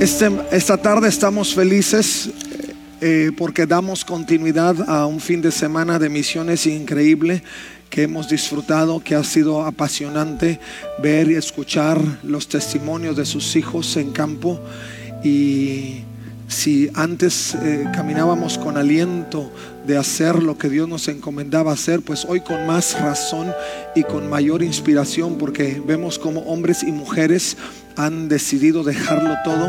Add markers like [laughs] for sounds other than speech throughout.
Este, esta tarde estamos felices eh, porque damos continuidad a un fin de semana de misiones increíble que hemos disfrutado, que ha sido apasionante ver y escuchar los testimonios de sus hijos en campo. Y si antes eh, caminábamos con aliento de hacer lo que Dios nos encomendaba hacer, pues hoy con más razón y con mayor inspiración, porque vemos como hombres y mujeres han decidido dejarlo todo,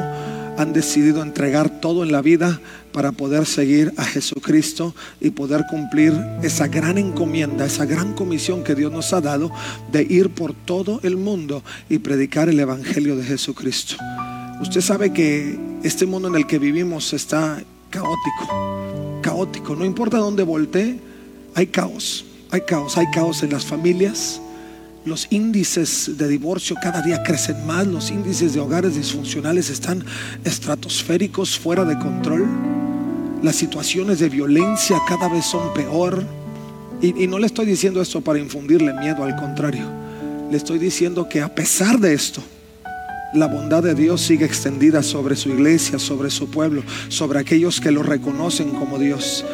han decidido entregar todo en la vida para poder seguir a Jesucristo y poder cumplir esa gran encomienda, esa gran comisión que Dios nos ha dado de ir por todo el mundo y predicar el Evangelio de Jesucristo. Usted sabe que este mundo en el que vivimos está caótico, caótico, no importa dónde voltee, hay caos, hay caos, hay caos en las familias, los índices de divorcio cada día crecen más, los índices de hogares disfuncionales están estratosféricos, fuera de control, las situaciones de violencia cada vez son peor. Y, y, no le estoy diciendo esto para infundirle miedo, al contrario, le estoy diciendo que a pesar de esto, la bondad de Dios sigue extendida sobre su iglesia, sobre su pueblo, sobre aquellos que lo reconocen como Dios.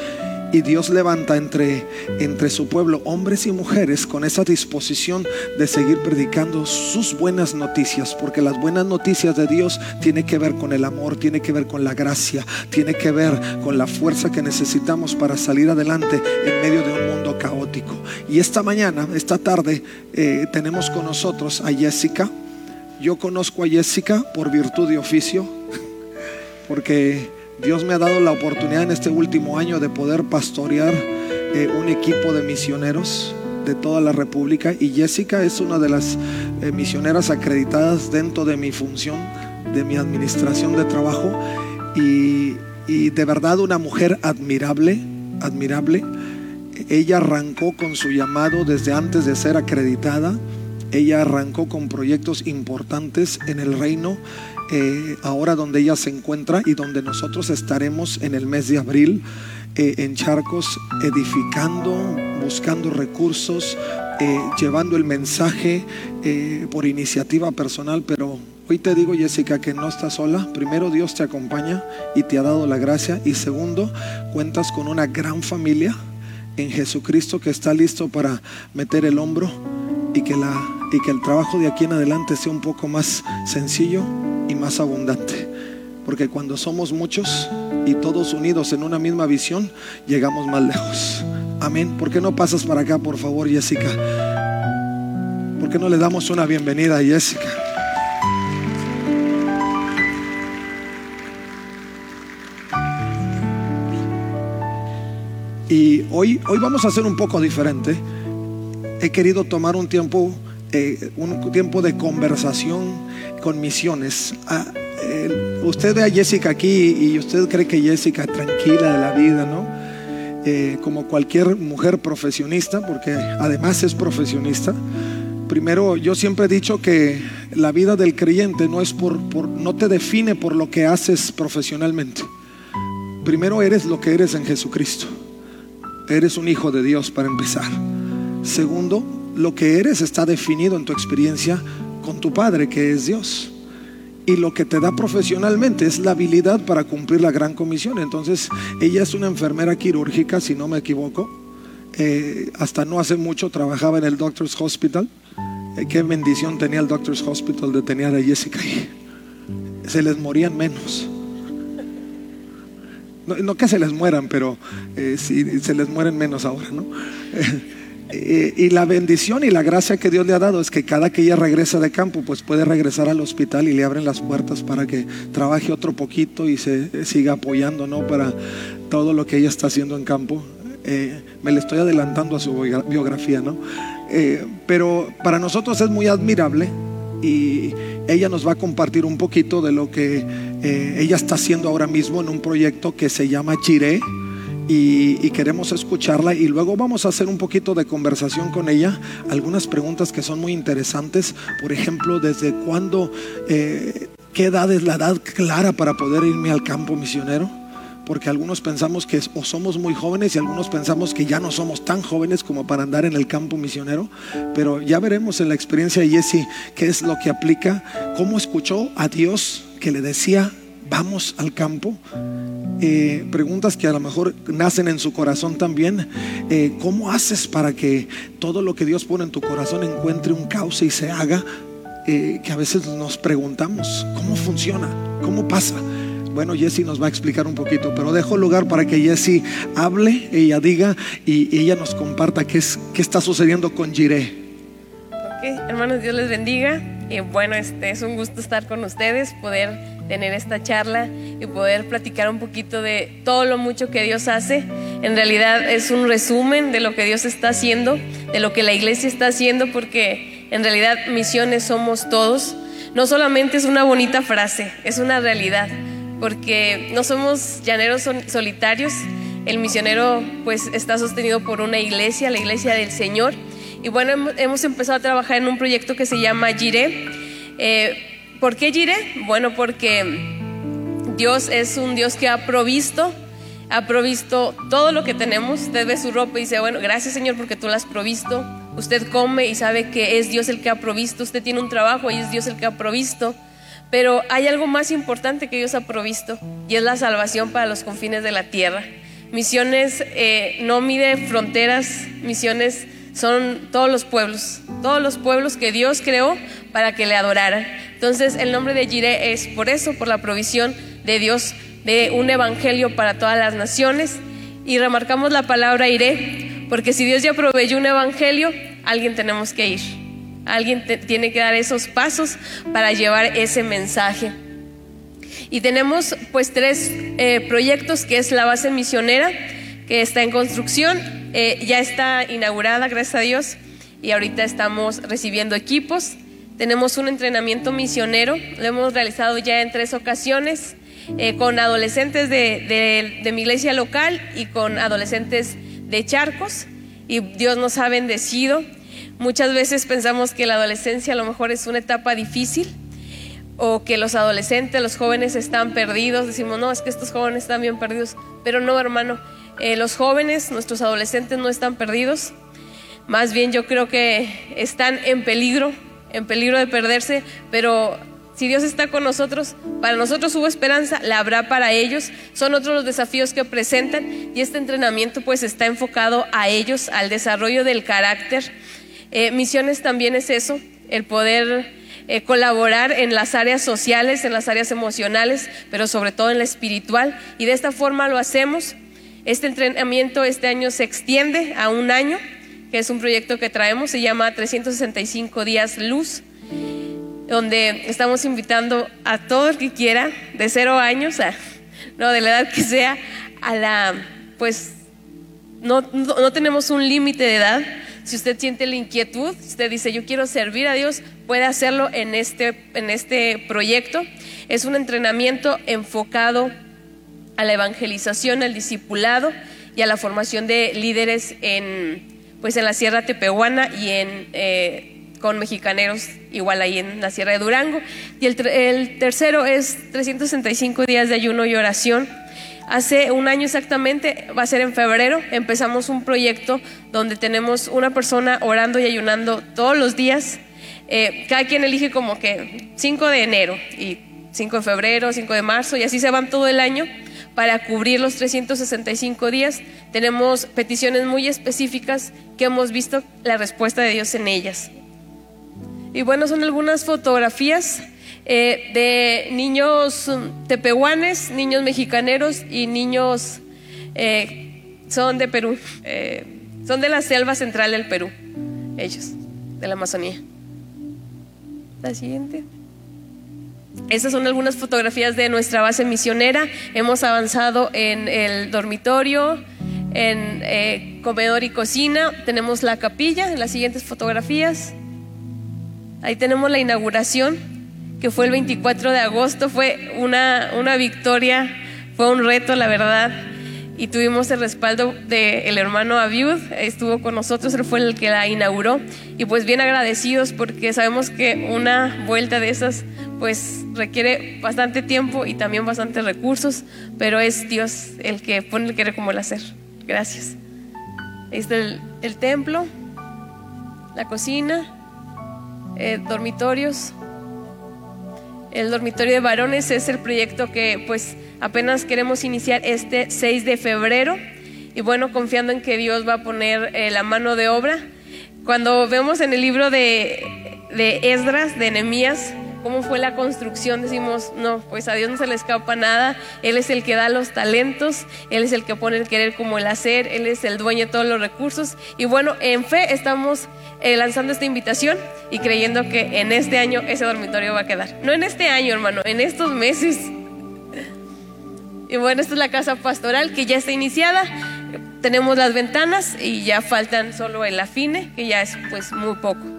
Y Dios levanta entre, entre su pueblo hombres y mujeres con esa disposición de seguir predicando sus buenas noticias, porque las buenas noticias de Dios tiene que ver con el amor, tiene que ver con la gracia, tiene que ver con la fuerza que necesitamos para salir adelante en medio de un mundo caótico. Y esta mañana, esta tarde, eh, tenemos con nosotros a Jessica. Yo conozco a Jessica por virtud de oficio, porque Dios me ha dado la oportunidad en este último año de poder pastorear eh, un equipo de misioneros de toda la República y Jessica es una de las eh, misioneras acreditadas dentro de mi función, de mi administración de trabajo y, y de verdad una mujer admirable, admirable. Ella arrancó con su llamado desde antes de ser acreditada. Ella arrancó con proyectos importantes en el reino eh, ahora donde ella se encuentra y donde nosotros estaremos en el mes de abril eh, en Charcos edificando, buscando recursos, eh, llevando el mensaje por iniciativa personal, pero hoy te digo Jessica que no estás sola. Primero Dios te acompaña y te ha dado la gracia y segundo cuentas con una gran familia en Jesucristo que está listo para meter el hombro y que, la, y que el trabajo de aquí en adelante sea un poco más sencillo y más abundante. Porque cuando somos muchos y todos unidos en una misma visión, llegamos más lejos. Amén. ¿Por qué no pasas para acá, por favor, Jessica? ¿Por qué no le damos una bienvenida a Jessica? Y hoy, hoy vamos a hacer un poco diferente. He querido tomar un tiempo, un tiempo de conversación con misiones. Ah, eh, usted ve a Jessica aquí y usted cree que Jessica es tranquila de la vida, ¿no? Eh, como cualquier mujer profesionista, porque además es profesionista. Primero, yo siempre he dicho que la vida del creyente no es por, no te define por lo que haces profesionalmente. Primero eres lo que eres en Jesucristo. Eres un hijo de Dios para empezar. Segundo, lo que eres está definido en tu experiencia con tu Padre, que es Dios. Y lo que te da profesionalmente es la habilidad para cumplir la gran comisión. Entonces, ella es una enfermera quirúrgica, si no me equivoco. Eh, hasta no hace mucho trabajaba en el Doctor's Hospital. Eh, qué bendición tenía el Doctor's Hospital de tener a Jessica. Se les morían menos. No, no que se les mueran, pero eh, sí, se les mueren menos ahora, ¿no? [laughs] y la bendición y la gracia que Dios le ha dado es que cada que ella regresa de campo, pues puede regresar al hospital y le abren las puertas para que trabaje otro poquito y se siga apoyando, ¿no? Para todo lo que ella está haciendo en campo. Eh, me le estoy adelantando a su biografía, ¿no? Eh, pero para nosotros es muy admirable y, ella nos va a compartir un poquito de lo que eh, ella está haciendo ahora mismo en un proyecto que se llama Chiré. Y, queremos escucharla y luego vamos a hacer un poquito de conversación con ella, algunas preguntas que son muy interesantes, por ejemplo, desde cuándo, eh, qué edad es la edad clara para poder irme al campo misionero porque algunos pensamos que o somos muy jóvenes y algunos pensamos que ya no somos tan jóvenes como para andar en el campo misionero, pero ya veremos en la experiencia de Jesse qué es lo que aplica, cómo escuchó a Dios que le decía, vamos al campo. Eh, preguntas que a lo mejor nacen en su corazón también. Eh, ¿Cómo haces para que todo lo que Dios pone en tu corazón encuentre un cauce y se haga? Eh, que a veces nos preguntamos, ¿cómo funciona? ¿Cómo pasa? Bueno, Jessie nos va a explicar un poquito, pero dejo lugar para que Jessie hable, ella diga y ella nos comparta qué, es, qué está sucediendo con Jiré. hermanos, Dios les bendiga. Y bueno, este es un gusto estar con ustedes, poder tener esta charla y poder platicar un poquito de todo lo mucho que Dios hace. En realidad es un resumen de lo que Dios está haciendo, de lo que la iglesia está haciendo, porque en realidad misiones somos todos. No solamente es una bonita frase, es una realidad porque no somos llaneros solitarios. El misionero pues está sostenido por una iglesia, la iglesia del Señor. Y bueno, hemos empezado a trabajar en un proyecto que se llama Jiré. Eh, ¿Por qué Jiré? Bueno, porque Dios es un Dios que ha provisto, ha provisto todo lo que tenemos. Usted ve su ropa y dice, bueno, gracias Señor porque tú la has provisto. Usted come y sabe que es Dios el que ha provisto. Usted tiene un trabajo y es Dios el que ha provisto. Pero hay algo más importante que Dios ha provisto y es la salvación para los confines de la tierra. Misiones eh, no mide fronteras, misiones son todos los pueblos, todos los pueblos que Dios creó para que le adoraran. Entonces el nombre de Jireh es por eso, por la provisión de Dios de un evangelio para todas las naciones. Y remarcamos la palabra iré, porque si Dios ya proveyó un evangelio, alguien tenemos que ir. Alguien tiene que dar esos pasos para llevar ese mensaje. Y tenemos pues tres eh, proyectos, que es la base misionera, que está en construcción, eh, ya está inaugurada, gracias a Dios, y ahorita estamos recibiendo equipos. Tenemos un entrenamiento misionero, lo hemos realizado ya en tres ocasiones, eh, con adolescentes de, de mi iglesia local y con adolescentes de Charcos, y Dios nos ha bendecido. Muchas veces pensamos que la adolescencia a lo mejor es una etapa difícil o que los adolescentes, los jóvenes están perdidos. Decimos, no, es que estos jóvenes están bien perdidos. Pero no, hermano, eh, los jóvenes, nuestros adolescentes no están perdidos. Más bien yo creo que están en peligro, en peligro de perderse, pero si Dios está con nosotros, para nosotros hubo esperanza, la habrá para ellos. Son otros los desafíos que presentan y este entrenamiento pues está enfocado a ellos, al desarrollo del carácter eh, misiones también es eso, el poder eh, colaborar en las áreas sociales, en las áreas emocionales, pero sobre todo en la espiritual. Y de esta forma lo hacemos. Este entrenamiento este año se extiende a un año, que es un proyecto que traemos, se llama 365 días luz, donde estamos invitando a todo el que quiera, de cero años, a, no, de la edad que sea, a la, pues, no, no tenemos un límite de edad, si usted siente la inquietud, usted dice, yo quiero servir a Dios, puede hacerlo en este, en este proyecto. Es un entrenamiento enfocado a la evangelización, al discipulado y a la formación de líderes en, pues en la Sierra Tepehuana y en, eh, con mexicaneros igual ahí en la Sierra de Durango. Y el, el tercero es 365 días de ayuno y oración Hace un año exactamente, va a ser en febrero, empezamos un proyecto donde tenemos una persona orando y ayunando todos los días. Eh, cada quien elige como que 5 de enero y 5 de febrero, 5 de marzo y así se van todo el año para cubrir los 365 días. Tenemos peticiones muy específicas que hemos visto la respuesta de Dios en ellas. Y bueno, son algunas fotografías eh, de niños tepehuanes, niños mexicaneros y niños eh, son de Perú, eh, son de la selva central del Perú, ellos, de la Amazonía. La siguiente. Estas son algunas fotografías de nuestra base misionera. Hemos avanzado en el dormitorio, en comedor y cocina. Tenemos la capilla en las siguientes fotografías. Ahí tenemos la inauguración que fue el 24 de agosto. Fue una, una victoria, fue un reto, la verdad. Y tuvimos el respaldo del hermano Abiud, estuvo con nosotros, él fue el que la inauguró. Y pues bien agradecidos porque sabemos que una vuelta de esas pues requiere bastante tiempo y también bastantes recursos, pero es Dios el que pone el querer como el hacer. Gracias. Ahí está el, templo, la cocina, eh, dormitorios. El dormitorio de varones es el proyecto que pues apenas queremos iniciar este 6 de febrero y bueno, confiando en que Dios va a poner eh, la mano de obra. Cuando vemos en el libro de, de Esdras, de Nehemías, cómo fue la construcción, decimos, no, pues a Dios no se le escapa nada, Él es el que da los talentos, Él es el que pone el querer como el hacer, Él es el dueño de todos los recursos. Y bueno, en fe estamos eh, lanzando esta invitación y creyendo que en este año ese dormitorio va a quedar. No en este año, hermano, en estos meses. Y bueno, esta es la casa pastoral que ya está iniciada. Tenemos las ventanas y ya faltan solo el afine, que ya es pues muy poco.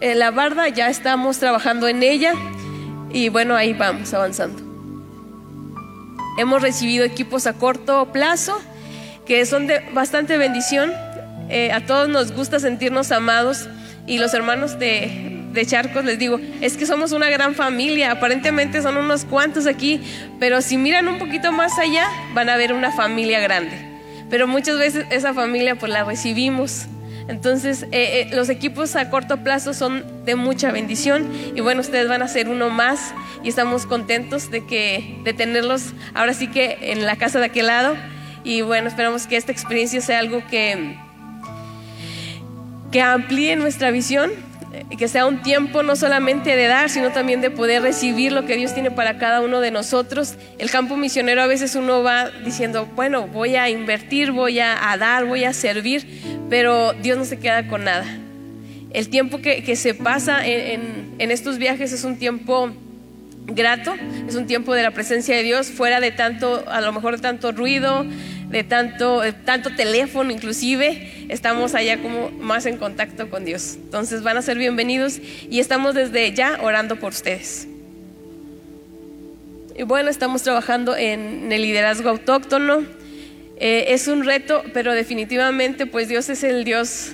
Eh, la barda ya estamos trabajando en ella y bueno, ahí vamos avanzando. Hemos recibido equipos a corto plazo que son de bastante bendición. Eh, a todos nos gusta sentirnos amados y los hermanos de, de Charcos les digo, es que somos una gran familia, aparentemente son unos cuantos aquí, pero si miran un poquito más allá van a ver una familia grande. Pero muchas veces esa familia pues la recibimos entonces, eh, eh, los equipos a corto plazo son de mucha bendición y bueno, ustedes van a ser uno más y estamos contentos de, que, de tenerlos ahora sí que en la casa de aquel lado. Y bueno, esperamos que esta experiencia sea algo que, que amplíe nuestra visión que sea un tiempo no solamente de dar, sino también de poder recibir lo que Dios tiene para cada uno de nosotros. El campo misionero a veces uno va diciendo, bueno, voy a invertir, voy a, dar, voy a servir, pero Dios no se queda con nada. El tiempo que, se pasa en, en estos viajes es un tiempo grato, es un tiempo de la presencia de Dios, fuera de tanto, a lo mejor de tanto ruido, de tanto, tanto teléfono inclusive, estamos allá como más en contacto con Dios. Entonces van a ser bienvenidos y estamos desde ya orando por ustedes. Y bueno, estamos trabajando en el liderazgo autóctono. Eh, es un reto, pero definitivamente pues Dios es el Dios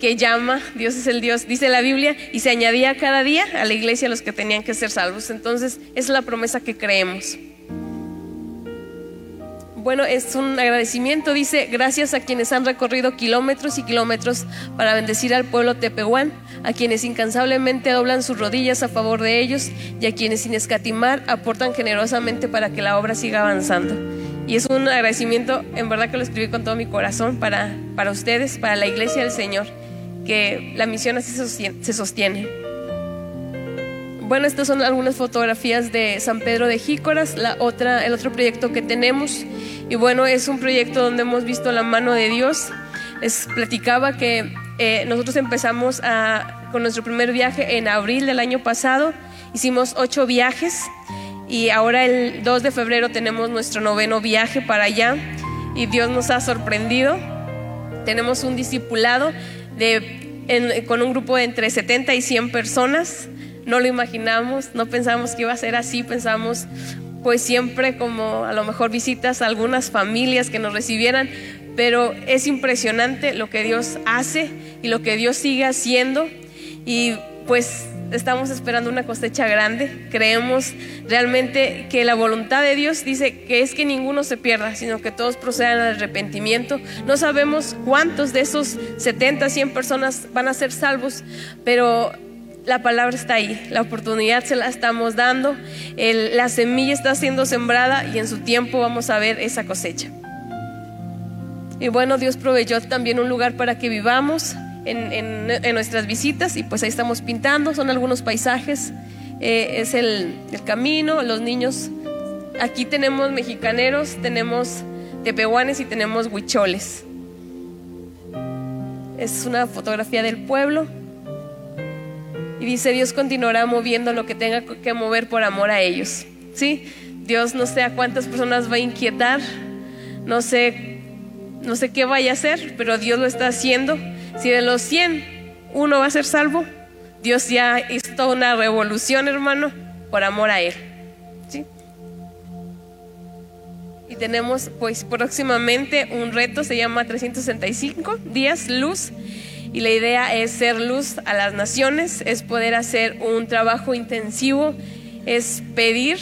que llama, Dios es el Dios, dice la Biblia, y se añadía cada día a la iglesia los que tenían que ser salvos. Entonces es la promesa que creemos. Bueno, es un agradecimiento, dice, gracias a quienes han recorrido kilómetros y kilómetros para bendecir al pueblo tepehuán, a quienes incansablemente doblan sus rodillas a favor de ellos y a quienes sin escatimar aportan generosamente para que la obra siga avanzando. Y es un agradecimiento, en verdad que lo escribí con todo mi corazón para, para ustedes, para la iglesia del Señor, que la misión así se sostiene. Bueno, estas son algunas fotografías de San Pedro de Jícoras, la otra, el otro proyecto que tenemos. Y bueno, es un proyecto donde hemos visto la mano de Dios. Les platicaba que eh, nosotros empezamos con nuestro primer viaje en abril del año pasado. Hicimos ocho viajes y ahora el 2 de febrero tenemos nuestro noveno viaje para allá y Dios nos ha sorprendido. Tenemos un discipulado de, con un grupo de entre 70 y 100 personas. No lo imaginamos, no pensamos que iba a ser así, pensamos pues siempre como a lo mejor visitas a algunas familias que nos recibieran, pero es impresionante lo que Dios hace y lo que Dios sigue haciendo y pues estamos esperando una cosecha grande. Creemos realmente que la voluntad de Dios dice que es que ninguno se pierda, sino que todos procedan al arrepentimiento. No sabemos cuántos de esos 70, 100 personas van a ser salvos, pero la palabra está ahí, la oportunidad se la estamos dando, la semilla está siendo sembrada y en su tiempo vamos a ver esa cosecha. Y bueno, Dios proveyó también un lugar para que vivamos en, nuestras visitas y pues ahí estamos pintando, son algunos paisajes, eh, es el, el, camino, los niños, aquí tenemos mexicaneros, tenemos tepehuanes y tenemos huicholes. Es una fotografía del pueblo. Y dice, Dios continuará moviendo lo que tenga que mover por amor a ellos. ¿Sí? Dios no sé a cuántas personas va a inquietar, no sé, no sé qué vaya a hacer, pero Dios lo está haciendo. Si de los 100 uno va a ser salvo, Dios ya hizo una revolución, hermano, por amor a Él. ¿sí? Y tenemos pues próximamente un reto, se llama 365 días luz. Y la idea es ser luz a las naciones, es poder hacer un trabajo intensivo, es pedir,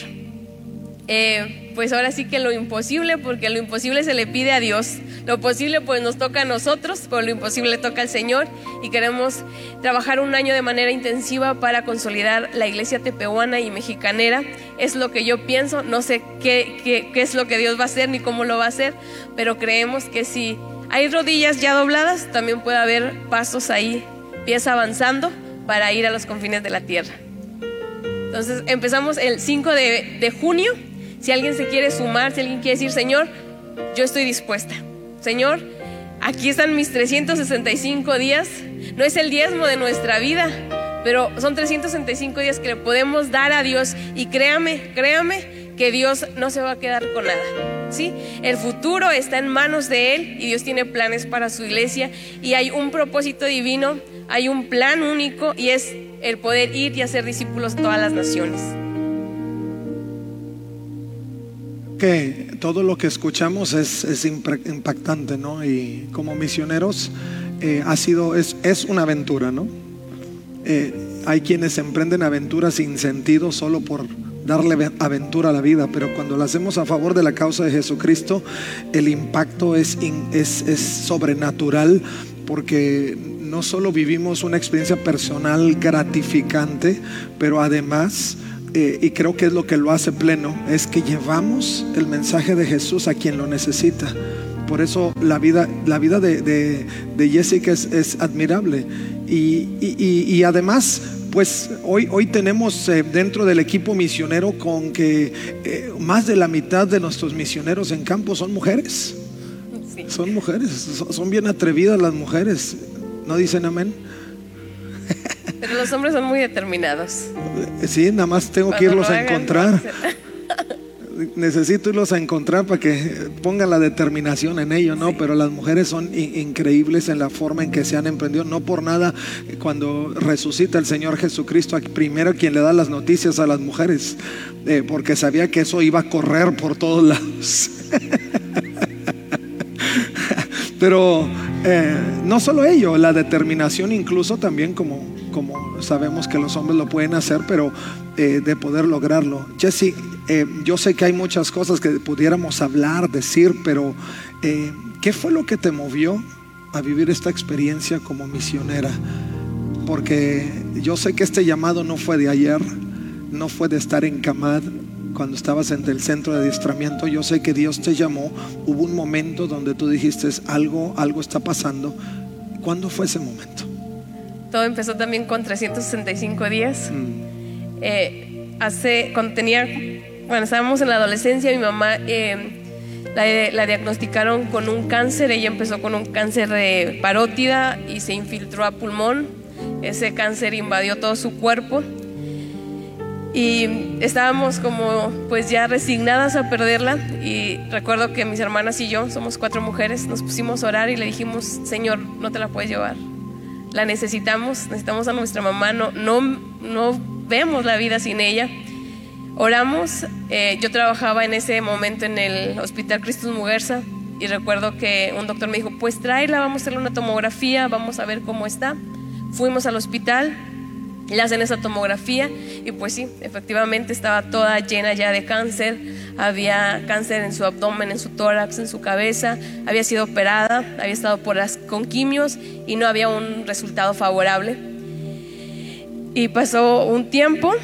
eh, pues ahora sí que lo imposible, porque lo imposible se le pide a Dios. Lo posible pues nos toca a nosotros, pero lo imposible toca al Señor y queremos trabajar un año de manera intensiva para consolidar la iglesia tepehuana y mexicanera. Es lo que yo pienso, no sé qué, es lo que Dios va a hacer ni cómo lo va a hacer, pero creemos que si hay rodillas ya dobladas, también puede haber pasos ahí, pies avanzando para ir a los confines de la tierra. Entonces empezamos el 5 de, de junio. Si alguien se quiere sumar, si alguien quiere decir, Señor, yo estoy dispuesta. Señor, aquí están mis 365 días. No es el diezmo de nuestra vida, pero son 365 días que le podemos dar a Dios. Y créame, créame que Dios no se va a quedar con nada. El futuro está en manos de Él y Dios tiene planes para su iglesia. Y hay un propósito divino, hay un plan único y es el poder ir y hacer discípulos todas las naciones. que todo lo que escuchamos es, impactante, ¿no? Y como misioneros eh, ha sido, es, es, una aventura, ¿no? Eh, hay quienes emprenden aventuras sin sentido solo por darle aventura a la vida, pero cuando lo hacemos a favor de la causa de Jesucristo, el impacto es, es, es sobrenatural porque no solo vivimos una experiencia personal gratificante, pero además eh, y creo que es lo que lo hace pleno, es que llevamos el mensaje de Jesús a quien lo necesita. Por eso la vida, la vida de, de, Jessica es, es admirable. Y, y, y, además, pues hoy, hoy tenemos eh, dentro del equipo misionero con que eh, más de la mitad de nuestros misioneros en campo son mujeres. Sí. Son mujeres, son, son bien atrevidas las mujeres. ¿No dicen amén? Pero los hombres son muy determinados. Sí, nada más tengo Cuando que irlos a encontrar. Necesito irlos a encontrar para que pongan la determinación en ello, ¿no? Pero las mujeres son increíbles en la forma en que se han emprendido. No por nada, cuando resucita el Señor Jesucristo, primero quien le da las noticias a las mujeres, eh, porque sabía que eso iba a correr por todos lados. [laughs] Pero eh, no solo ello, la determinación incluso también como, como sabemos que los hombres lo pueden hacer, pero eh, de poder lograrlo. Jesse, eh, yo sé que hay muchas cosas que pudiéramos hablar, decir, pero eh, ¿qué fue lo que te movió a vivir esta experiencia como misionera? Porque yo sé que este llamado no fue de ayer, no fue de estar en Camad, cuando estabas en el centro de adiestramiento, yo sé que Dios te llamó, hubo un momento donde tú dijiste, algo, algo está pasando. ¿Cuándo fue ese momento? Todo empezó también con 365 días. Mm. Eh, hace, cuando tenía, bueno, estábamos en la adolescencia, mi mamá eh, la, la, diagnosticaron con un cáncer, ella empezó con un cáncer de parótida y se infiltró a pulmón. Ese cáncer invadió todo su cuerpo y estábamos como pues ya resignadas a perderla y recuerdo que mis hermanas y yo, somos cuatro mujeres, nos pusimos a orar y le dijimos, Señor, no te la puedes llevar, la necesitamos, necesitamos a nuestra mamá, no, no, no vemos la vida sin ella. Oramos, eh, yo trabajaba en ese momento en el Hospital Cristus Muguerza y recuerdo que un doctor me dijo, pues tráela, vamos a hacerle una tomografía, vamos a ver cómo está. Fuimos al hospital, le hacen esa tomografía. Y pues sí, efectivamente estaba toda llena ya de cáncer, había cáncer en su abdomen, en su tórax, en su cabeza, había sido operada, había estado por las, con quimios y no había un resultado favorable. Y pasó un tiempo,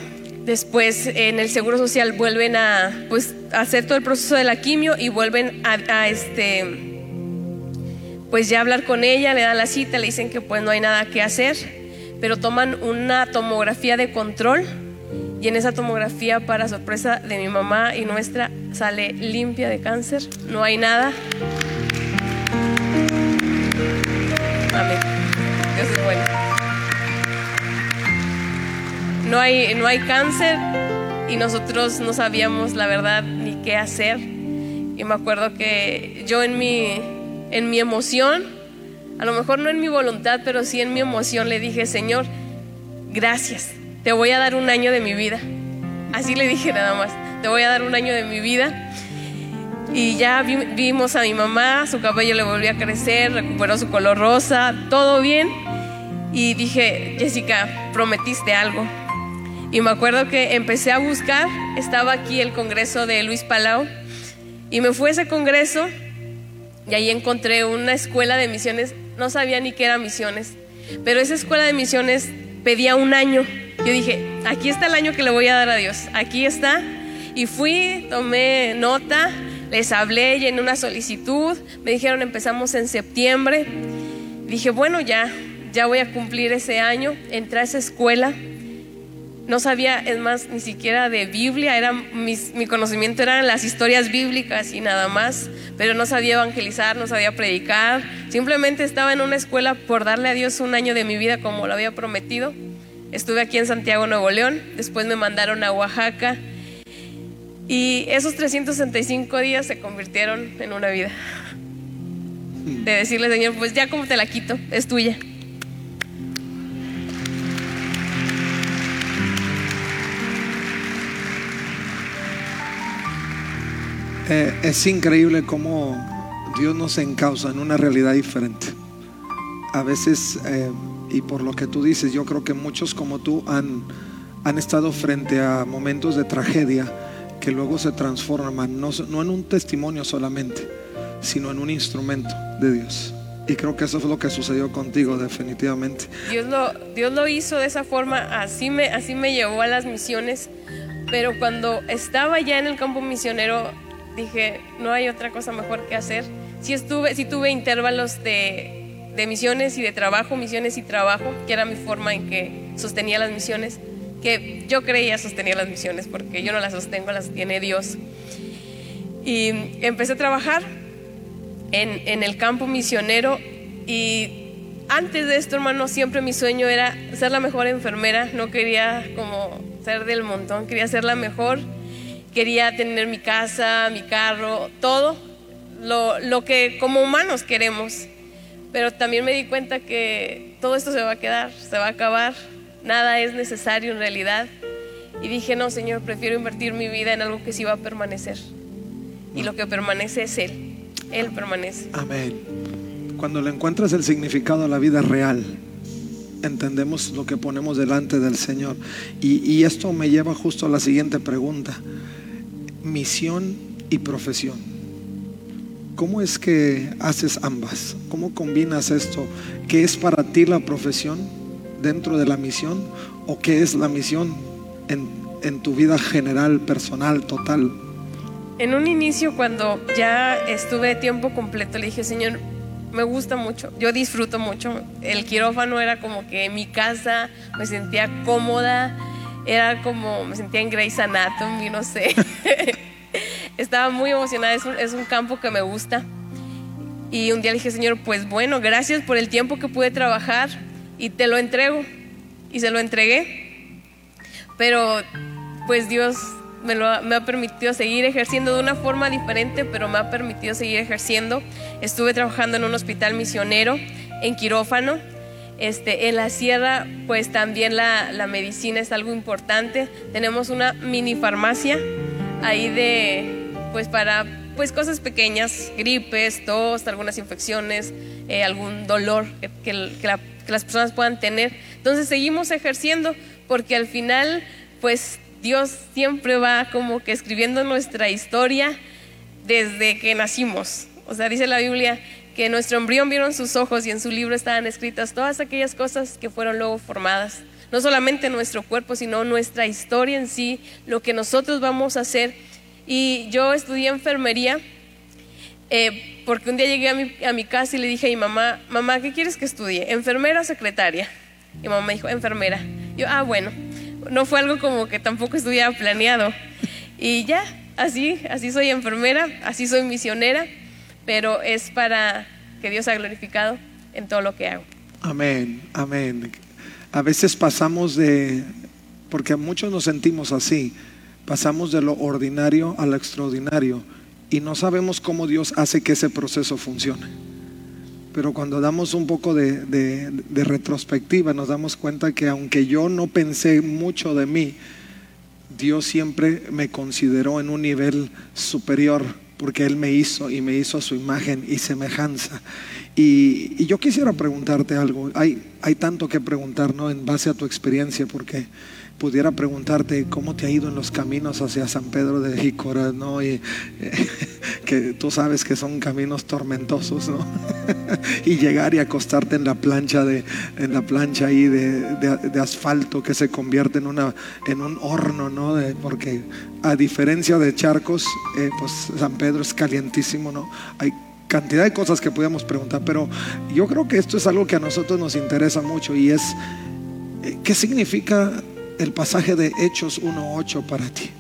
después en el Seguro Social vuelven a pues, hacer todo el proceso de la quimio y vuelven a, a este pues ya hablar con ella, le dan la cita, le dicen que pues no hay nada que hacer pero toman una tomografía de control y en esa tomografía, para sorpresa de mi mamá y nuestra, sale limpia de cáncer, no hay nada. Amén. Dios es bueno. No hay, no hay cáncer y nosotros no sabíamos la verdad ni qué hacer. Y me acuerdo que yo en mi, en mi emoción, a lo mejor no en mi voluntad, pero sí en mi emoción le dije, Señor, gracias, te voy a dar un año de mi vida. Así le dije nada más, te voy a dar un año de mi vida. Y ya vimos a mi mamá, su cabello le volvió a crecer, recuperó su color rosa, todo bien. Y dije, Jessica, prometiste algo. Y me acuerdo que empecé a buscar, estaba aquí el congreso de Luis Palau, y me fui a ese congreso y ahí encontré una escuela de misiones, no sabía ni qué era misiones, pero esa escuela de misiones pedía un año. Yo dije, aquí está el año que le voy a dar a Dios, aquí está. Y fui, tomé nota, les hablé, llené una solicitud, me dijeron empezamos en septiembre. Dije, bueno, ya, ya voy a cumplir ese año. Entré a esa escuela. No sabía, es más, ni siquiera de Biblia, era, mi conocimiento eran las historias bíblicas y nada más, pero no sabía evangelizar, no sabía predicar, simplemente estaba en una escuela por darle a Dios un año de mi vida como lo había prometido. Estuve aquí en Santiago, Nuevo León, después me mandaron a Oaxaca y esos 365 días se convirtieron en una vida. De decirle, Señor, pues ya como te la quito, es tuya. Eh, es increíble cómo Dios nos encausa en una realidad diferente. A veces, eh, y por lo que tú dices, yo creo que muchos como tú han, han estado frente a momentos de tragedia que luego se transforman, no, no en un testimonio solamente, sino en un instrumento de Dios. Y creo que eso fue lo que sucedió contigo definitivamente. Dios lo, Dios lo hizo de esa forma, así me, así me llevó a las misiones, pero cuando estaba ya en el campo misionero dije, no hay otra cosa mejor que hacer. Sí, estuve, sí tuve intervalos de, de misiones y de trabajo, misiones y trabajo, que era mi forma en que sostenía las misiones que yo creía sostenía las misiones, porque yo no las sostengo, las tiene Dios. Y empecé a trabajar en, en el campo misionero y antes de esto, hermano, siempre mi sueño era ser la mejor enfermera, no quería como ser del montón, quería ser la mejor, quería tener mi casa, mi carro, todo lo, lo que como humanos queremos. Pero también me di cuenta que todo esto se va a quedar, se va a acabar nada es necesario en realidad. Y dije, no, Señor, prefiero invertir mi vida en algo que sí va a permanecer. Y lo que permanece es Él. Él permanece. Amén. Cuando le encuentras el significado a la vida real, entendemos lo que ponemos delante del Señor. Y, y esto me lleva justo a la siguiente pregunta. Misión y profesión. ¿Cómo es que haces ambas? ¿Cómo combinas esto? ¿Qué es para ti la profesión? dentro de la misión o qué es la misión en, en tu vida general, personal, total? En un inicio, cuando ya estuve tiempo completo, le dije, Señor, me gusta mucho, yo disfruto mucho. El quirófano era como que mi casa, me sentía cómoda, era como, me sentía en Grey's Anatomy, no sé. [laughs] Estaba muy emocionada, es un, es un campo que me gusta. Y un día le dije, Señor, pues bueno, gracias por el tiempo que pude trabajar, y te lo entrego. Y se lo entregué. Pero pues Dios me, lo, me ha permitido seguir ejerciendo de una forma diferente, pero me ha permitido seguir ejerciendo. Estuve trabajando en un hospital misionero, en quirófano. Este, en la sierra, pues también la, la medicina es algo importante. Tenemos una mini farmacia ahí de, pues para pues cosas pequeñas, gripes, tos, algunas infecciones, eh, algún dolor que, que, la, que las personas puedan tener. Entonces seguimos ejerciendo porque al final, pues Dios siempre va como que escribiendo nuestra historia desde que nacimos. O sea, dice la Biblia que nuestro embrión vieron sus ojos y en su libro estaban escritas todas aquellas cosas que fueron luego formadas. No solamente nuestro cuerpo, sino nuestra historia en sí, lo que nosotros vamos a hacer. Y yo estudié enfermería eh, porque un día llegué a mi, a mi, casa y le dije a mi mamá, mamá, ¿qué quieres que estudie? ¿Enfermera o secretaria? Y mamá me dijo, enfermera. Yo, ah, bueno, no fue algo como que tampoco estuviera planeado. Y ya, así, así soy enfermera, así soy misionera, pero es para que Dios sea glorificado en todo lo que hago. Amén, amén. A veces pasamos de, porque muchos nos sentimos así, pasamos de lo ordinario a lo extraordinario y no sabemos cómo Dios hace que ese proceso funcione. pero cuando damos un poco de, de, retrospectiva nos damos cuenta que aunque yo no pensé mucho de mí, Dios siempre me consideró en un nivel superior porque Él me hizo y me hizo a su imagen y semejanza. Y, yo quisiera preguntarte algo, hay, hay tanto que preguntar, ¿no? En base a tu experiencia, porque pudiera preguntarte cómo te ha ido en los caminos hacia San Pedro de Jícora, ¿no? Y [laughs] que tú sabes que son caminos tormentosos, ¿no? [laughs] y llegar y acostarte en la plancha de, en la plancha ahí de, asfalto que se convierte en una, en un horno, ¿no? porque a diferencia de charcos, eh, pues San Pedro es calientísimo, ¿no? Hay cantidad de cosas que podemos preguntar, pero yo creo que esto es algo que a nosotros nos interesa mucho y es, eh, ¿qué significa el pasaje de Hechos 1.8 para ti?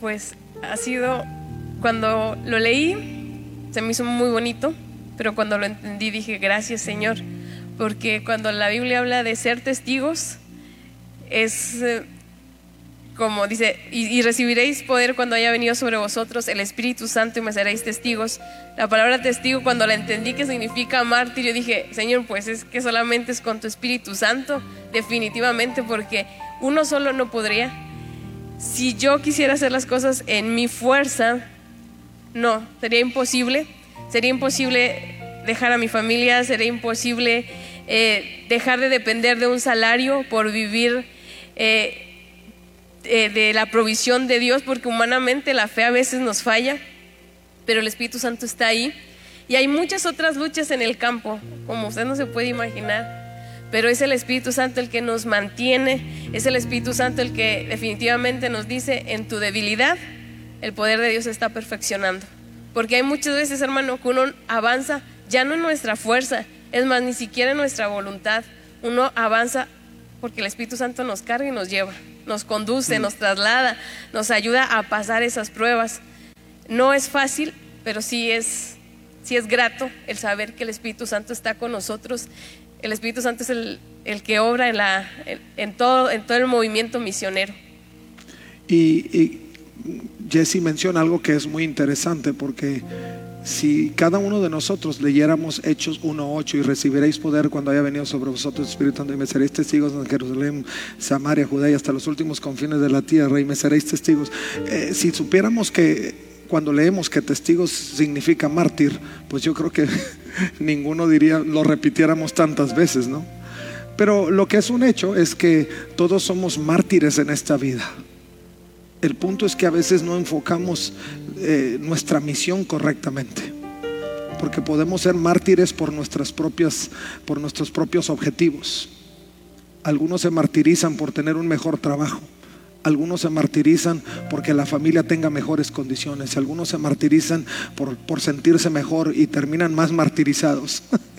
Pues ha sido, cuando lo leí, se me hizo muy bonito, pero cuando lo entendí dije, gracias Señor, porque cuando la Biblia habla de ser testigos, es eh, como dice, y, recibiréis poder cuando haya venido sobre vosotros el Espíritu Santo y me seréis testigos. La palabra testigo, cuando la entendí que significa mártir, yo dije, Señor, pues es que solamente es con tu Espíritu Santo, definitivamente, porque uno solo no podría. Si yo quisiera hacer las cosas en mi fuerza, no, sería imposible. Sería imposible dejar a mi familia, sería imposible eh, dejar de depender de un salario por vivir. Eh, eh, de la provisión de Dios, porque humanamente la fe a veces nos falla, pero el Espíritu Santo está ahí. Y hay muchas otras luchas en el campo, como usted no se puede imaginar, pero es el Espíritu Santo el que nos mantiene, es el Espíritu Santo el que definitivamente nos dice, en tu debilidad, el poder de Dios está perfeccionando. Porque hay muchas veces, hermano, que uno avanza ya no en nuestra fuerza, es más, ni siquiera en nuestra voluntad, uno avanza porque el Espíritu Santo nos carga y nos lleva nos conduce, nos traslada, nos ayuda a pasar esas pruebas. No es fácil, pero sí es, sí es grato el saber que el Espíritu Santo está con nosotros. El Espíritu Santo es el, que obra en, la, en, todo, en todo el movimiento misionero. Y, y Jesse menciona algo que es muy interesante porque si cada uno de nosotros leyéramos Hechos 1.8 y recibiréis poder cuando haya venido sobre vosotros Espíritu Santo y me seréis testigos en Jerusalén, Samaria, Judea y hasta los últimos confines de la tierra y me seréis testigos. Eh, si supiéramos que cuando leemos que testigos significa mártir, pues yo creo que [laughs] ninguno diría, lo repitiéramos tantas veces, ¿no? Pero lo que es un hecho es que todos somos mártires en esta vida. El punto es que a veces no enfocamos eh, nuestra misión correctamente. Porque podemos ser mártires por nuestras propias, por nuestros propios objetivos. Algunos se martirizan por tener un mejor trabajo. Algunos se martirizan porque la familia tenga mejores condiciones. Algunos se martirizan por, por sentirse mejor y terminan más martirizados. [laughs]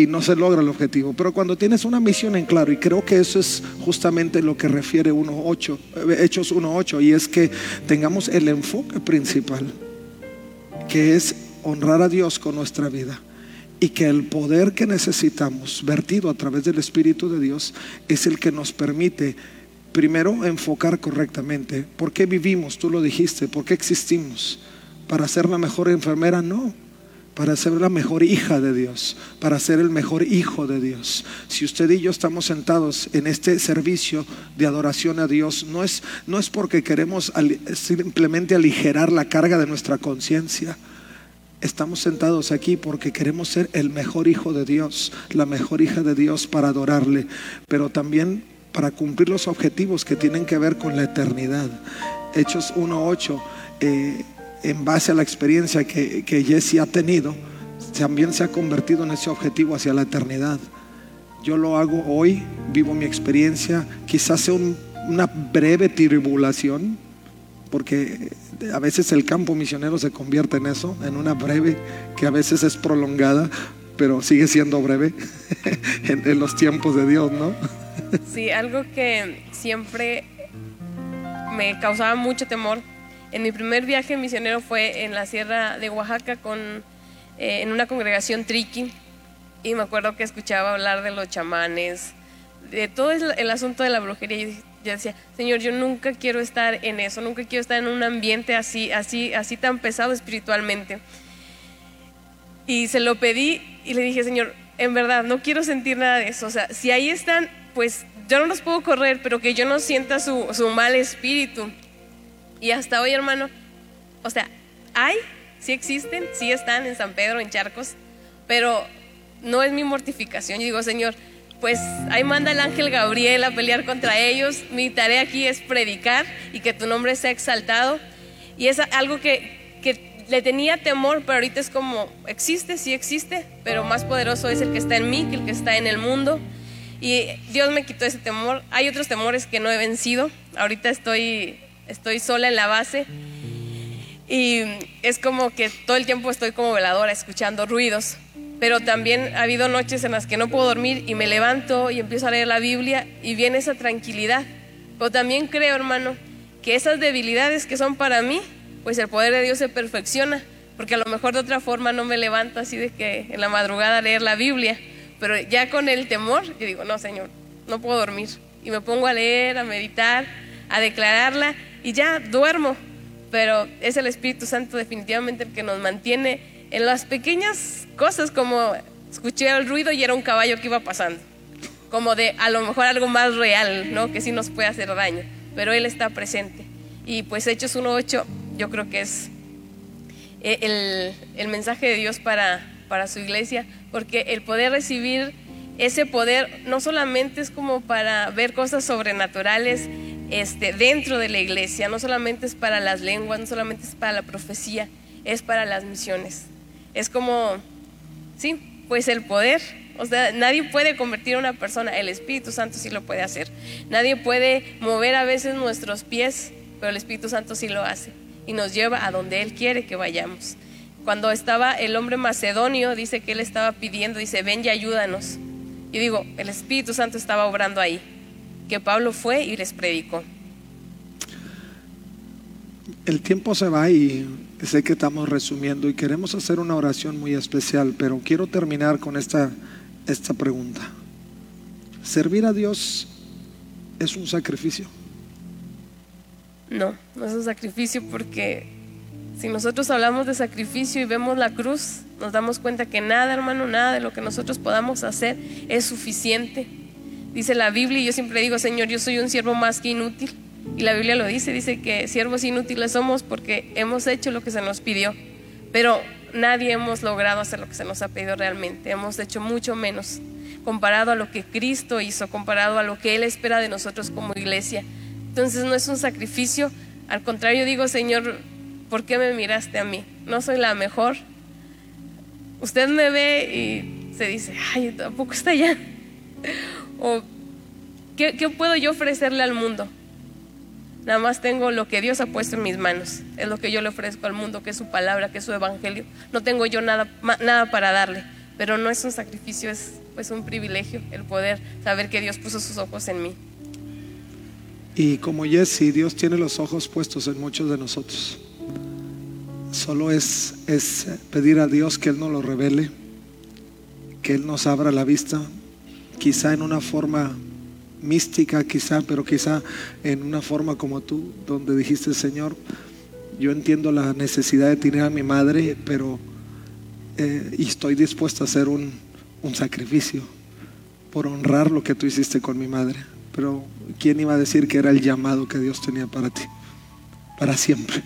y no se logra el objetivo. Pero cuando tienes una misión en claro, y creo que eso es justamente lo que refiere 1.8, eh, Hechos 1.8, y es que tengamos el enfoque principal, que es honrar a Dios con nuestra vida. Y que el poder que necesitamos, vertido a través del Espíritu de Dios, es el que nos permite primero enfocar correctamente. ¿Por qué vivimos? Tú lo dijiste. ¿Por qué existimos? ¿Para ser la mejor enfermera? No para ser la mejor hija de Dios, para ser el mejor hijo de Dios. Si usted y yo estamos sentados en este servicio de adoración a Dios, no es, no es porque queremos simplemente aligerar la carga de nuestra conciencia. Estamos sentados aquí porque queremos ser el mejor hijo de Dios, la mejor hija de Dios para adorarle, pero también para cumplir los objetivos que tienen que ver con la eternidad. Hechos 1.8 en base a la experiencia que, que Jesse ha tenido, también se ha convertido en ese objetivo hacia la eternidad. Yo lo hago hoy, vivo mi experiencia, quizás sea una breve tribulación, porque a veces el campo misionero se convierte en eso, en una breve que a veces es prolongada, pero sigue siendo breve [laughs] en, en los tiempos de Dios, ¿no? Sí, algo que siempre me causaba mucho temor en mi primer viaje misionero fue en la sierra de Oaxaca con, eh, en una congregación triqui y me acuerdo que escuchaba hablar de los chamanes, de todo el, asunto de la brujería. Y decía, Señor, yo nunca quiero estar en eso, nunca quiero estar en un ambiente así, así, así tan pesado espiritualmente. Y se lo pedí y le dije, Señor, en verdad, no quiero sentir nada de eso. O sea, si ahí están, pues yo no los puedo correr, pero que yo no sienta su, su mal espíritu. Y hasta hoy, hermano, o sea, hay, sí existen, sí están en San Pedro, en Charcos, pero no es mi mortificación. Yo digo, Señor, pues ahí manda el ángel Gabriel a pelear contra ellos. Mi tarea aquí es predicar y que tu nombre sea exaltado. Y es algo que, que le tenía temor, pero ahorita es como, existe, sí existe, pero más poderoso es el que está en mí que el que está en el mundo. Y Dios me quitó ese temor. Hay otros temores que no he vencido. Ahorita estoy, estoy sola en la base. Y es como que todo el tiempo estoy como veladora, escuchando ruidos. Pero también ha habido noches en las que no puedo dormir y me levanto y empiezo a leer la Biblia y viene esa tranquilidad. Pero también creo, hermano, que esas debilidades que son para mí, pues el poder de Dios se perfecciona, porque a lo mejor de otra forma no me levanto así de que en la madrugada leer la Biblia, pero ya con el temor, yo digo, no, Señor, no puedo dormir. Y me pongo a leer, a meditar, a declararla y ya duermo. Pero es el Espíritu Santo definitivamente el que nos mantiene en las pequeñas cosas, como escuché el ruido y era un caballo que iba pasando. Como de a lo mejor algo más real, ¿no? Que sí nos puede hacer daño. Pero Él está presente. Y pues Hechos 1.8 yo creo que es eh, el, el mensaje de Dios para, para su iglesia, porque el poder recibir ese poder no solamente es como para ver cosas sobrenaturales este, dentro de la iglesia, no solamente es para las lenguas, no solamente es para la profecía, es para las misiones. Es como, sí, pues el poder. O sea, nadie puede convertir a una persona, el Espíritu Santo sí lo puede hacer. Nadie puede mover a veces nuestros pies, pero el Espíritu Santo sí lo hace y nos lleva a donde Él quiere que vayamos. Cuando estaba el hombre macedonio, dice que él estaba pidiendo, dice, ven y ayúdanos. Y digo, el Espíritu Santo estaba obrando ahí, que Pablo fue y les predicó. El tiempo se va y sé que estamos resumiendo y queremos hacer una oración muy especial, pero quiero terminar con esta, esta pregunta. ¿Servir a Dios es un sacrificio? No, no es un sacrificio porque si nosotros hablamos de sacrificio y vemos la cruz, nos damos cuenta que nada, hermano, nada de lo que nosotros podamos hacer es suficiente. Dice la Biblia y yo siempre digo, Señor, yo soy un siervo más que inútil. Y la Biblia lo dice, dice que siervos inútiles somos porque hemos hecho lo que se nos pidió, pero nadie hemos logrado hacer lo que se nos ha pedido realmente, hemos hecho mucho menos comparado a lo que Cristo hizo, comparado a lo que Él espera de nosotros como iglesia. Entonces no es un sacrificio, al contrario digo, Señor, ¿por qué me miraste a mí? No soy la mejor. Usted me ve y se dice, ay, tampoco está allá. O, ¿qué, ¿qué puedo yo ofrecerle al mundo? Nada más tengo lo que Dios ha puesto en mis manos. Es lo que yo le ofrezco al mundo, que es su palabra, que es su evangelio. No tengo yo nada, nada para darle. Pero no es un sacrificio, es pues un privilegio el poder saber que Dios puso sus ojos en mí. Y como Jesse, Dios tiene los ojos puestos en muchos de nosotros. Solo es, es pedir a Dios que Él nos lo revele, que Él nos abra la vista, quizá en una forma mística, quizá, pero quizá en una forma como tú, donde dijiste, Señor, yo entiendo la necesidad de tener a mi madre, pero eh, y estoy dispuesto a hacer un, un sacrificio por honrar lo que tú hiciste con mi madre. Pero ¿quién iba a decir que era el llamado que Dios tenía para ti? Para siempre.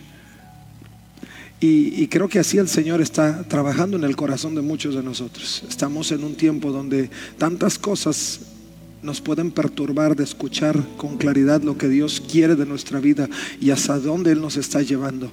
Y, creo que así el Señor está trabajando en el corazón de muchos de nosotros. Estamos en un tiempo donde tantas cosas nos pueden perturbar de escuchar con claridad lo que Dios quiere de nuestra vida y hasta dónde Él nos está llevando.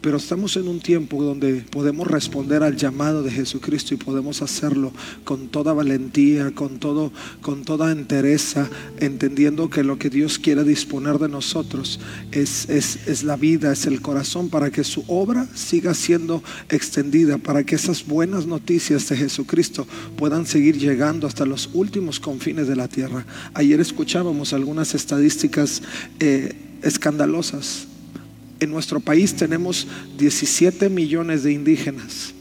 Pero estamos en un tiempo donde podemos responder al llamado de Jesucristo y podemos hacerlo con toda valentía, con, todo, con toda entereza, entendiendo que lo que Dios quiere disponer de nosotros es, es, es la vida, es el corazón, para que su obra siga siendo extendida, para que esas buenas noticias de Jesucristo puedan seguir llegando hasta los últimos confines de la tierra. Ayer escuchábamos algunas estadísticas eh, escandalosas en nuestro país tenemos 17 millones de indígenas,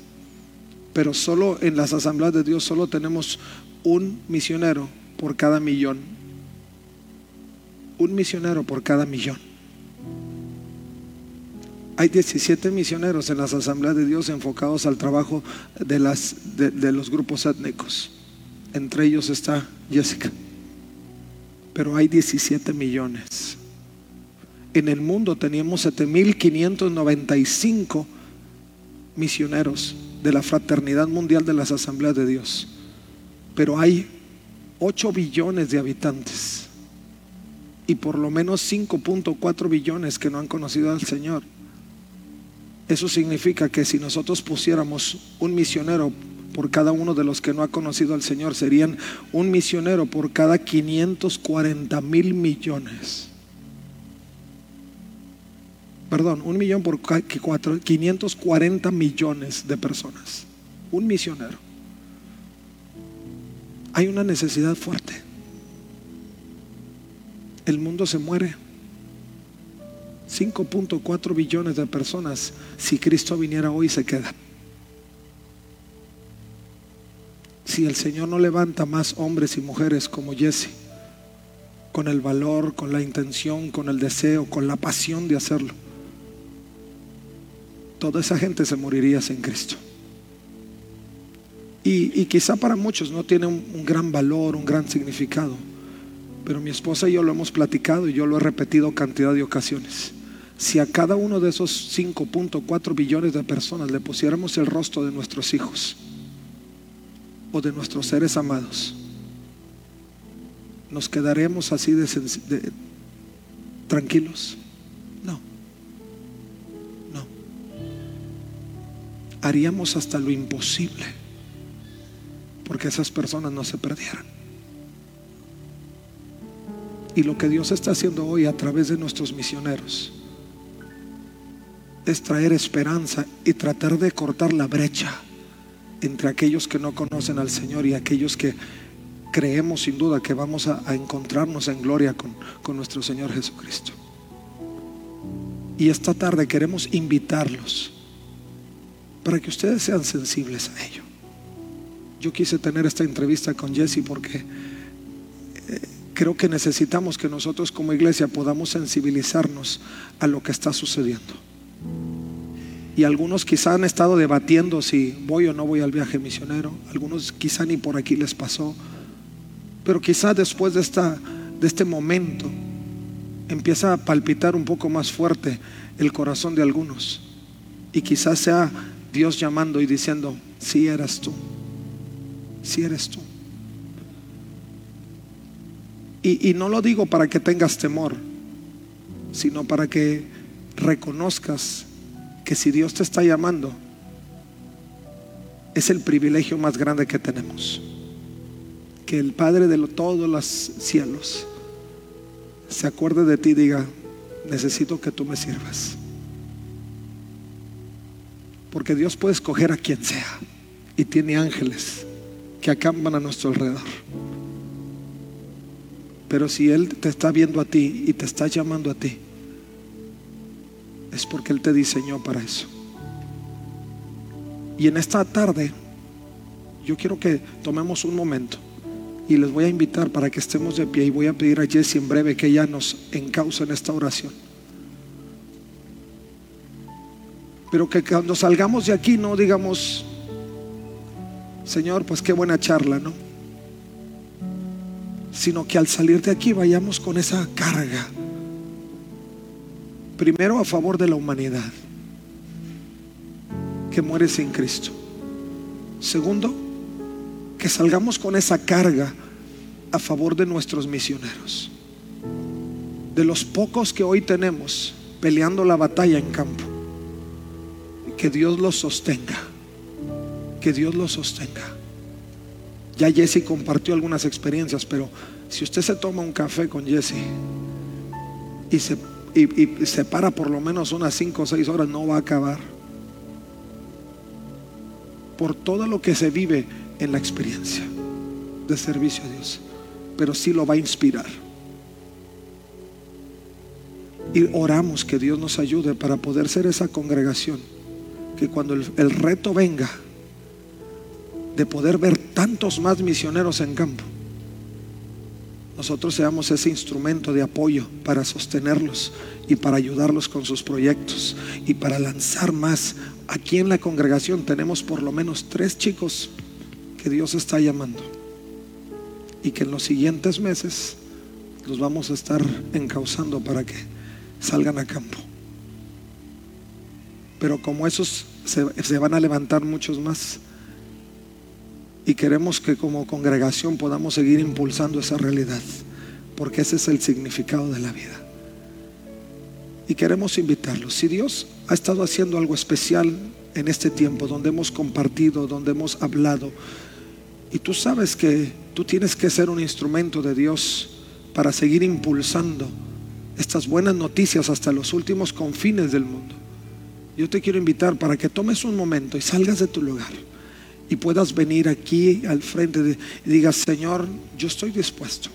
pero solo en las asambleas de Dios solo tenemos un misionero por cada millón. Un misionero por cada millón. hay 17 misioneros en las asambleas de Dios enfocados al trabajo de, las, de, de los grupos étnicos. Entre ellos está Jessica. Pero hay 17 millones. En el mundo teníamos 7.595 misioneros de la Fraternidad Mundial de las Asambleas de Dios. Pero hay 8 billones de habitantes y por lo menos 5.4 billones que no han conocido al Señor. Eso significa que si nosotros pusiéramos un misionero por cada uno de los que no ha conocido al Señor, serían un misionero por cada 540 mil millones. Perdón, un millón por 540 millones de personas. Un misionero. Hay una necesidad fuerte. El mundo se muere. 5.4 billones de personas. Si Cristo viniera hoy se queda. Si el Señor no levanta más hombres y mujeres como Jesse, con el valor, con la intención, con el deseo, con la pasión de hacerlo, toda esa gente se moriría sin Cristo. Y, y quizá para muchos no tiene un, gran valor, un gran significado, pero mi esposa y yo lo hemos platicado y yo lo he repetido cantidad de ocasiones. Si a cada uno de esos 5.4 billones de personas le pusiéramos el rostro de nuestros hijos o de nuestros seres amados, nos quedaremos así tranquilos. Haríamos hasta lo imposible porque esas personas no se perdieran. Y lo que Dios está haciendo hoy a través de nuestros misioneros es traer esperanza y tratar de cortar la brecha entre aquellos que no conocen al Señor y aquellos que creemos sin duda que vamos a, encontrarnos en gloria con, con nuestro Señor Jesucristo. Y esta tarde queremos invitarlos para que ustedes sean sensibles a ello. Yo quise tener esta entrevista con Jesse porque eh, creo que necesitamos que nosotros como iglesia podamos sensibilizarnos a lo que está sucediendo. Y algunos quizá han estado debatiendo si voy o no voy al viaje misionero. Algunos quizá ni por aquí les pasó. Pero quizá después de, esta, de este momento empieza a palpitar un poco más fuerte el corazón de algunos. Y quizás sea Dios llamando y diciendo, si eras tú, si eres tú. Y, y no lo digo para que tengas temor, sino para que reconozcas que si Dios te está llamando, es el privilegio más grande que tenemos. Que el Padre de todos los cielos se acuerde de ti y diga, necesito que tú me sirvas. Porque Dios puede escoger a quien sea y tiene ángeles que acampan a nuestro alrededor. Pero si Él te está viendo a ti y te está llamando a ti, es porque Él te diseñó para eso. Y en esta tarde, yo quiero que tomemos un momento y les voy a invitar para que estemos de pie y voy a pedir a Jessie en breve que ella nos encauce en esta oración. Pero que cuando salgamos de aquí no digamos, Señor, pues qué buena charla, ¿no? Sino que al salir de aquí vayamos con esa carga. Primero a favor de la humanidad que muere sin Cristo. Segundo, que salgamos con esa carga a favor de nuestros misioneros. De los pocos que hoy tenemos peleando la batalla en campo. Que Dios los sostenga. Que Dios los sostenga. Ya Jesse compartió algunas experiencias, pero si usted se toma un café con Jesse y se, y, se para por lo menos unas 5 o 6 horas, no va a acabar. Por todo lo que se vive en la experiencia de servicio a Dios, pero sí lo va a inspirar. Y oramos que Dios nos ayude para poder ser esa congregación, que cuando el, reto venga de poder ver tantos más misioneros en campo, nosotros seamos ese instrumento de apoyo para sostenerlos y para ayudarlos con sus proyectos y para lanzar más. Aquí en la congregación tenemos por lo menos tres chicos que Dios está llamando y que en los siguientes meses los vamos a estar encauzando para que salgan a campo. Pero como esos se, van a levantar muchos más y queremos que como congregación podamos seguir impulsando esa realidad, porque ese es el significado de la vida. Y queremos invitarlos. Si Dios ha estado haciendo algo especial en este tiempo, donde hemos compartido, donde hemos hablado, y tú sabes que tú tienes que ser un instrumento de Dios para seguir impulsando estas buenas noticias hasta los últimos confines del mundo. Yo te quiero invitar para que tomes un momento y salgas de tu lugar y puedas venir aquí al frente de, y digas, Señor, yo estoy dispuesto.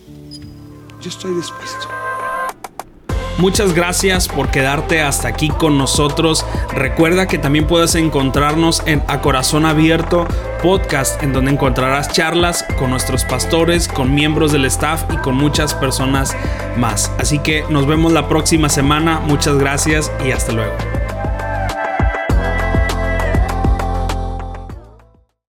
Yo estoy dispuesto. Muchas gracias por quedarte hasta aquí con nosotros. Recuerda que también puedes encontrarnos en A Corazón Abierto podcast, en donde encontrarás charlas con nuestros pastores, con miembros del staff y con muchas personas más. Así que nos vemos la próxima semana. Muchas gracias y hasta luego.